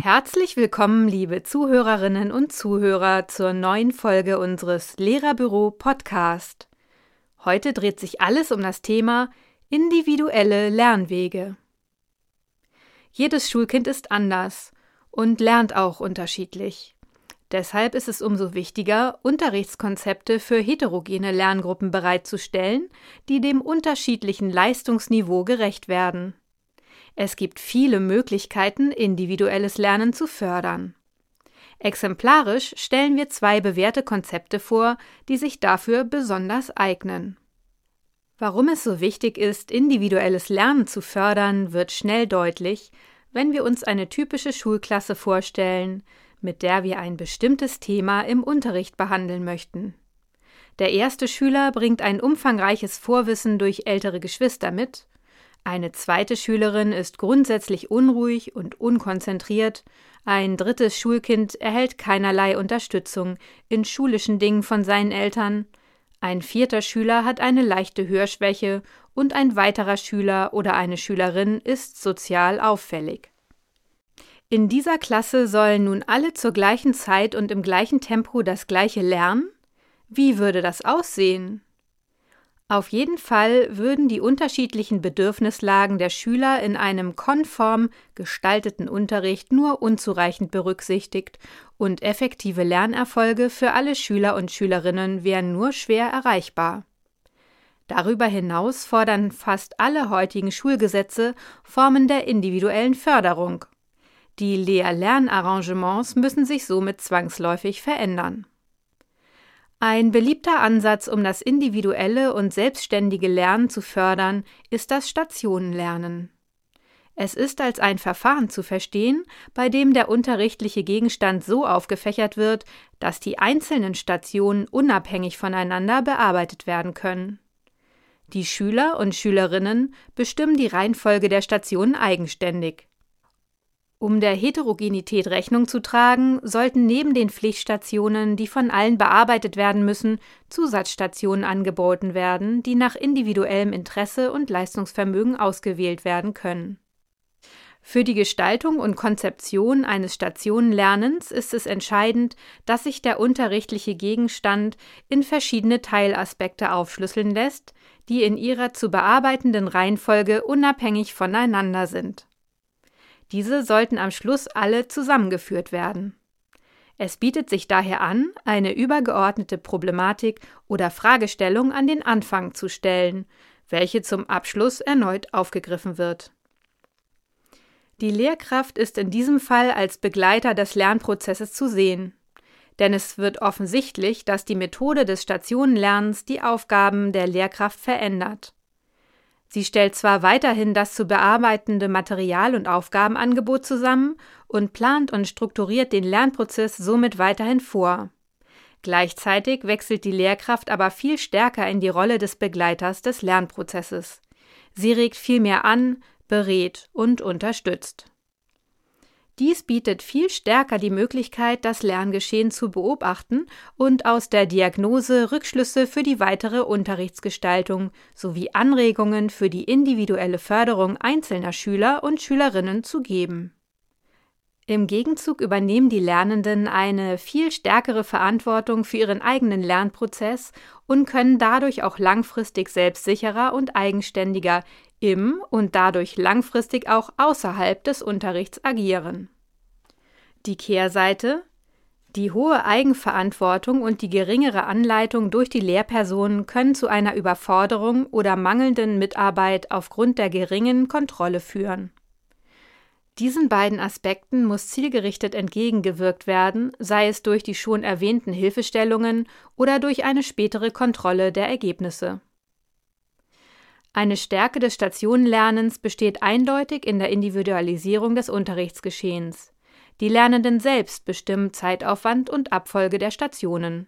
Herzlich willkommen, liebe Zuhörerinnen und Zuhörer, zur neuen Folge unseres Lehrerbüro Podcast. Heute dreht sich alles um das Thema individuelle Lernwege. Jedes Schulkind ist anders und lernt auch unterschiedlich. Deshalb ist es umso wichtiger, Unterrichtskonzepte für heterogene Lerngruppen bereitzustellen, die dem unterschiedlichen Leistungsniveau gerecht werden. Es gibt viele Möglichkeiten, individuelles Lernen zu fördern. Exemplarisch stellen wir zwei bewährte Konzepte vor, die sich dafür besonders eignen. Warum es so wichtig ist, individuelles Lernen zu fördern, wird schnell deutlich, wenn wir uns eine typische Schulklasse vorstellen, mit der wir ein bestimmtes Thema im Unterricht behandeln möchten. Der erste Schüler bringt ein umfangreiches Vorwissen durch ältere Geschwister mit, eine zweite Schülerin ist grundsätzlich unruhig und unkonzentriert, ein drittes Schulkind erhält keinerlei Unterstützung in schulischen Dingen von seinen Eltern, ein vierter Schüler hat eine leichte Hörschwäche und ein weiterer Schüler oder eine Schülerin ist sozial auffällig. In dieser Klasse sollen nun alle zur gleichen Zeit und im gleichen Tempo das gleiche lernen? Wie würde das aussehen? Auf jeden Fall würden die unterschiedlichen Bedürfnislagen der Schüler in einem konform gestalteten Unterricht nur unzureichend berücksichtigt und effektive Lernerfolge für alle Schüler und Schülerinnen wären nur schwer erreichbar. Darüber hinaus fordern fast alle heutigen Schulgesetze Formen der individuellen Förderung. Die Lehr-Lernarrangements müssen sich somit zwangsläufig verändern. Ein beliebter Ansatz, um das individuelle und selbstständige Lernen zu fördern, ist das Stationenlernen. Es ist als ein Verfahren zu verstehen, bei dem der unterrichtliche Gegenstand so aufgefächert wird, dass die einzelnen Stationen unabhängig voneinander bearbeitet werden können. Die Schüler und Schülerinnen bestimmen die Reihenfolge der Stationen eigenständig. Um der Heterogenität Rechnung zu tragen, sollten neben den Pflichtstationen, die von allen bearbeitet werden müssen, Zusatzstationen angeboten werden, die nach individuellem Interesse und Leistungsvermögen ausgewählt werden können. Für die Gestaltung und Konzeption eines Stationenlernens ist es entscheidend, dass sich der unterrichtliche Gegenstand in verschiedene Teilaspekte aufschlüsseln lässt, die in ihrer zu bearbeitenden Reihenfolge unabhängig voneinander sind. Diese sollten am Schluss alle zusammengeführt werden. Es bietet sich daher an, eine übergeordnete Problematik oder Fragestellung an den Anfang zu stellen, welche zum Abschluss erneut aufgegriffen wird. Die Lehrkraft ist in diesem Fall als Begleiter des Lernprozesses zu sehen. Denn es wird offensichtlich, dass die Methode des Stationenlernens die Aufgaben der Lehrkraft verändert. Sie stellt zwar weiterhin das zu bearbeitende Material und Aufgabenangebot zusammen und plant und strukturiert den Lernprozess somit weiterhin vor. Gleichzeitig wechselt die Lehrkraft aber viel stärker in die Rolle des Begleiters des Lernprozesses. Sie regt viel mehr an, berät und unterstützt. Dies bietet viel stärker die Möglichkeit, das Lerngeschehen zu beobachten und aus der Diagnose Rückschlüsse für die weitere Unterrichtsgestaltung sowie Anregungen für die individuelle Förderung einzelner Schüler und Schülerinnen zu geben. Im Gegenzug übernehmen die Lernenden eine viel stärkere Verantwortung für ihren eigenen Lernprozess und können dadurch auch langfristig selbstsicherer und eigenständiger im und dadurch langfristig auch außerhalb des Unterrichts agieren. Die Kehrseite die hohe Eigenverantwortung und die geringere Anleitung durch die Lehrpersonen können zu einer Überforderung oder mangelnden Mitarbeit aufgrund der geringen Kontrolle führen. Diesen beiden Aspekten muss zielgerichtet entgegengewirkt werden, sei es durch die schon erwähnten Hilfestellungen oder durch eine spätere Kontrolle der Ergebnisse. Eine Stärke des Stationenlernens besteht eindeutig in der Individualisierung des Unterrichtsgeschehens. Die Lernenden selbst bestimmen Zeitaufwand und Abfolge der Stationen.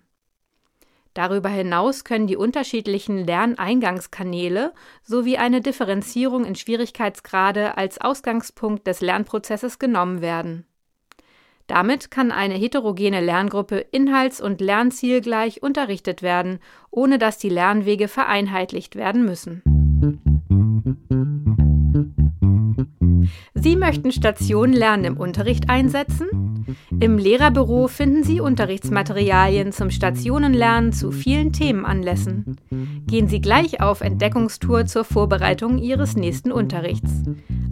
Darüber hinaus können die unterschiedlichen Lerneingangskanäle sowie eine Differenzierung in Schwierigkeitsgrade als Ausgangspunkt des Lernprozesses genommen werden. Damit kann eine heterogene Lerngruppe inhalts- und lernzielgleich unterrichtet werden, ohne dass die Lernwege vereinheitlicht werden müssen. Sie möchten Station Lernen im Unterricht einsetzen? Im Lehrerbüro finden Sie Unterrichtsmaterialien zum Stationenlernen zu vielen Themenanlässen. Gehen Sie gleich auf Entdeckungstour zur Vorbereitung Ihres nächsten Unterrichts.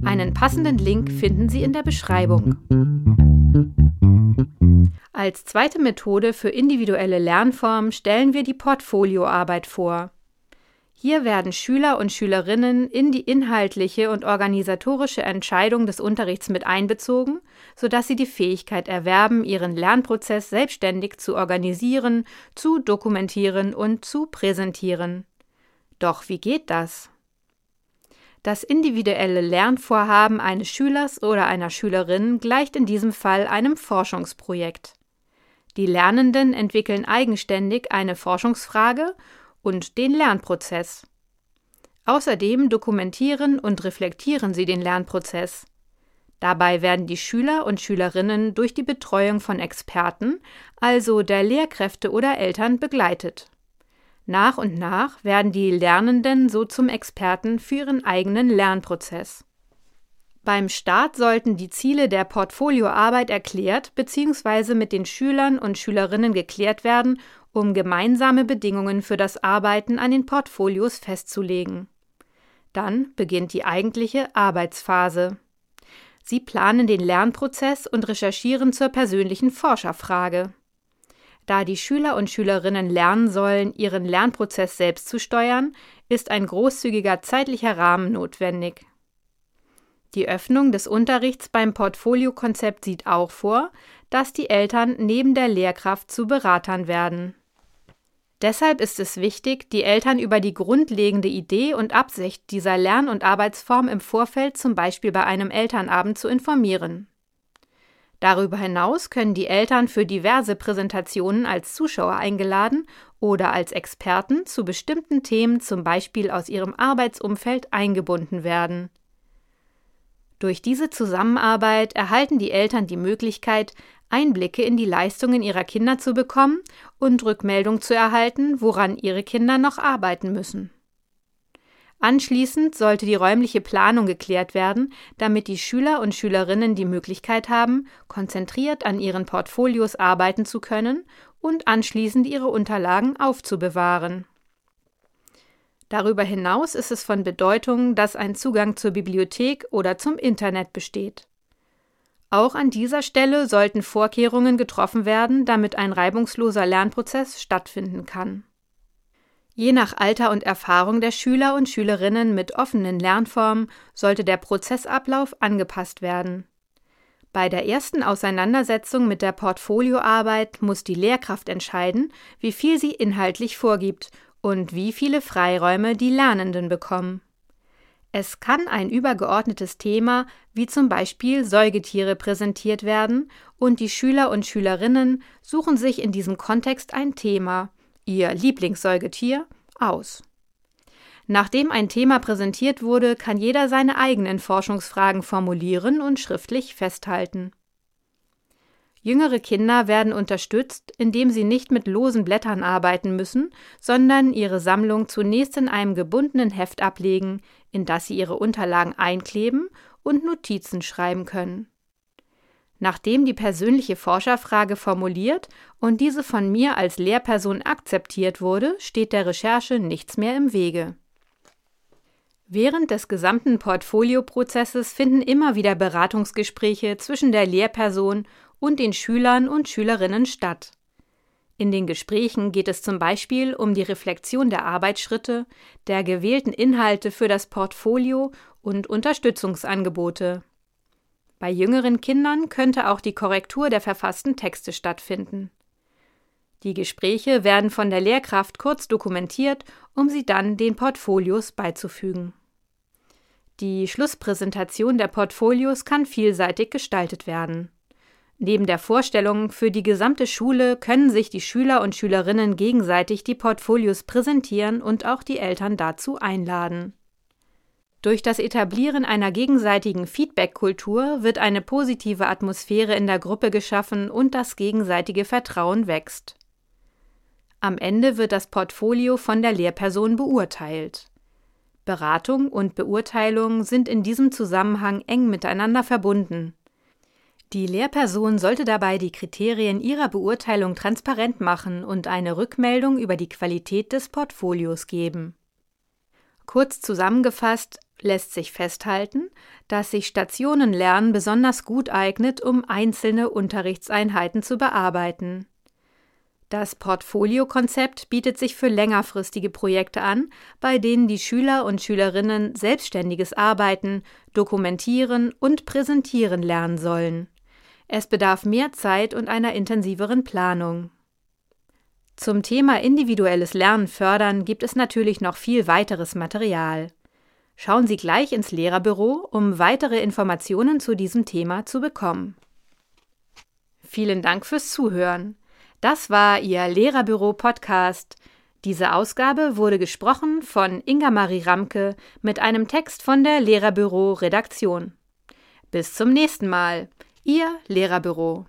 Einen passenden Link finden Sie in der Beschreibung. Als zweite Methode für individuelle Lernformen stellen wir die Portfolioarbeit vor. Hier werden Schüler und Schülerinnen in die inhaltliche und organisatorische Entscheidung des Unterrichts mit einbezogen, sodass sie die Fähigkeit erwerben, ihren Lernprozess selbstständig zu organisieren, zu dokumentieren und zu präsentieren. Doch wie geht das? Das individuelle Lernvorhaben eines Schülers oder einer Schülerin gleicht in diesem Fall einem Forschungsprojekt. Die Lernenden entwickeln eigenständig eine Forschungsfrage und den Lernprozess. Außerdem dokumentieren und reflektieren sie den Lernprozess. Dabei werden die Schüler und Schülerinnen durch die Betreuung von Experten, also der Lehrkräfte oder Eltern, begleitet. Nach und nach werden die Lernenden so zum Experten für ihren eigenen Lernprozess. Beim Start sollten die Ziele der Portfolioarbeit erklärt bzw. mit den Schülern und Schülerinnen geklärt werden, um gemeinsame Bedingungen für das Arbeiten an den Portfolios festzulegen. Dann beginnt die eigentliche Arbeitsphase. Sie planen den Lernprozess und recherchieren zur persönlichen Forscherfrage. Da die Schüler und Schülerinnen lernen sollen, ihren Lernprozess selbst zu steuern, ist ein großzügiger zeitlicher Rahmen notwendig. Die Öffnung des Unterrichts beim Portfoliokonzept sieht auch vor, dass die Eltern neben der Lehrkraft zu Beratern werden. Deshalb ist es wichtig, die Eltern über die grundlegende Idee und Absicht dieser Lern- und Arbeitsform im Vorfeld zum Beispiel bei einem Elternabend zu informieren. Darüber hinaus können die Eltern für diverse Präsentationen als Zuschauer eingeladen oder als Experten zu bestimmten Themen zum Beispiel aus ihrem Arbeitsumfeld eingebunden werden. Durch diese Zusammenarbeit erhalten die Eltern die Möglichkeit, Einblicke in die Leistungen ihrer Kinder zu bekommen und Rückmeldung zu erhalten, woran ihre Kinder noch arbeiten müssen. Anschließend sollte die räumliche Planung geklärt werden, damit die Schüler und Schülerinnen die Möglichkeit haben, konzentriert an ihren Portfolios arbeiten zu können und anschließend ihre Unterlagen aufzubewahren. Darüber hinaus ist es von Bedeutung, dass ein Zugang zur Bibliothek oder zum Internet besteht. Auch an dieser Stelle sollten Vorkehrungen getroffen werden, damit ein reibungsloser Lernprozess stattfinden kann. Je nach Alter und Erfahrung der Schüler und Schülerinnen mit offenen Lernformen sollte der Prozessablauf angepasst werden. Bei der ersten Auseinandersetzung mit der Portfolioarbeit muss die Lehrkraft entscheiden, wie viel sie inhaltlich vorgibt und wie viele Freiräume die Lernenden bekommen. Es kann ein übergeordnetes Thema wie zum Beispiel Säugetiere präsentiert werden und die Schüler und Schülerinnen suchen sich in diesem Kontext ein Thema, Ihr Lieblingssäugetier aus. Nachdem ein Thema präsentiert wurde, kann jeder seine eigenen Forschungsfragen formulieren und schriftlich festhalten. Jüngere Kinder werden unterstützt, indem sie nicht mit losen Blättern arbeiten müssen, sondern ihre Sammlung zunächst in einem gebundenen Heft ablegen, in das sie ihre Unterlagen einkleben und Notizen schreiben können. Nachdem die persönliche Forscherfrage formuliert und diese von mir als Lehrperson akzeptiert wurde, steht der Recherche nichts mehr im Wege. Während des gesamten Portfolioprozesses finden immer wieder Beratungsgespräche zwischen der Lehrperson und den Schülern und Schülerinnen statt. In den Gesprächen geht es zum Beispiel um die Reflexion der Arbeitsschritte, der gewählten Inhalte für das Portfolio und Unterstützungsangebote. Bei jüngeren Kindern könnte auch die Korrektur der verfassten Texte stattfinden. Die Gespräche werden von der Lehrkraft kurz dokumentiert, um sie dann den Portfolios beizufügen. Die Schlusspräsentation der Portfolios kann vielseitig gestaltet werden. Neben der Vorstellung für die gesamte Schule können sich die Schüler und Schülerinnen gegenseitig die Portfolios präsentieren und auch die Eltern dazu einladen. Durch das Etablieren einer gegenseitigen Feedback-Kultur wird eine positive Atmosphäre in der Gruppe geschaffen und das gegenseitige Vertrauen wächst. Am Ende wird das Portfolio von der Lehrperson beurteilt. Beratung und Beurteilung sind in diesem Zusammenhang eng miteinander verbunden. Die Lehrperson sollte dabei die Kriterien ihrer Beurteilung transparent machen und eine Rückmeldung über die Qualität des Portfolios geben. Kurz zusammengefasst lässt sich festhalten, dass sich Stationenlernen besonders gut eignet, um einzelne Unterrichtseinheiten zu bearbeiten. Das Portfoliokonzept bietet sich für längerfristige Projekte an, bei denen die Schüler und Schülerinnen selbstständiges Arbeiten, Dokumentieren und Präsentieren lernen sollen. Es bedarf mehr Zeit und einer intensiveren Planung. Zum Thema individuelles Lernen fördern gibt es natürlich noch viel weiteres Material. Schauen Sie gleich ins Lehrerbüro, um weitere Informationen zu diesem Thema zu bekommen. Vielen Dank fürs Zuhören. Das war Ihr Lehrerbüro-Podcast. Diese Ausgabe wurde gesprochen von Inga Marie Ramke mit einem Text von der Lehrerbüro-Redaktion. Bis zum nächsten Mal. Ihr Lehrerbüro.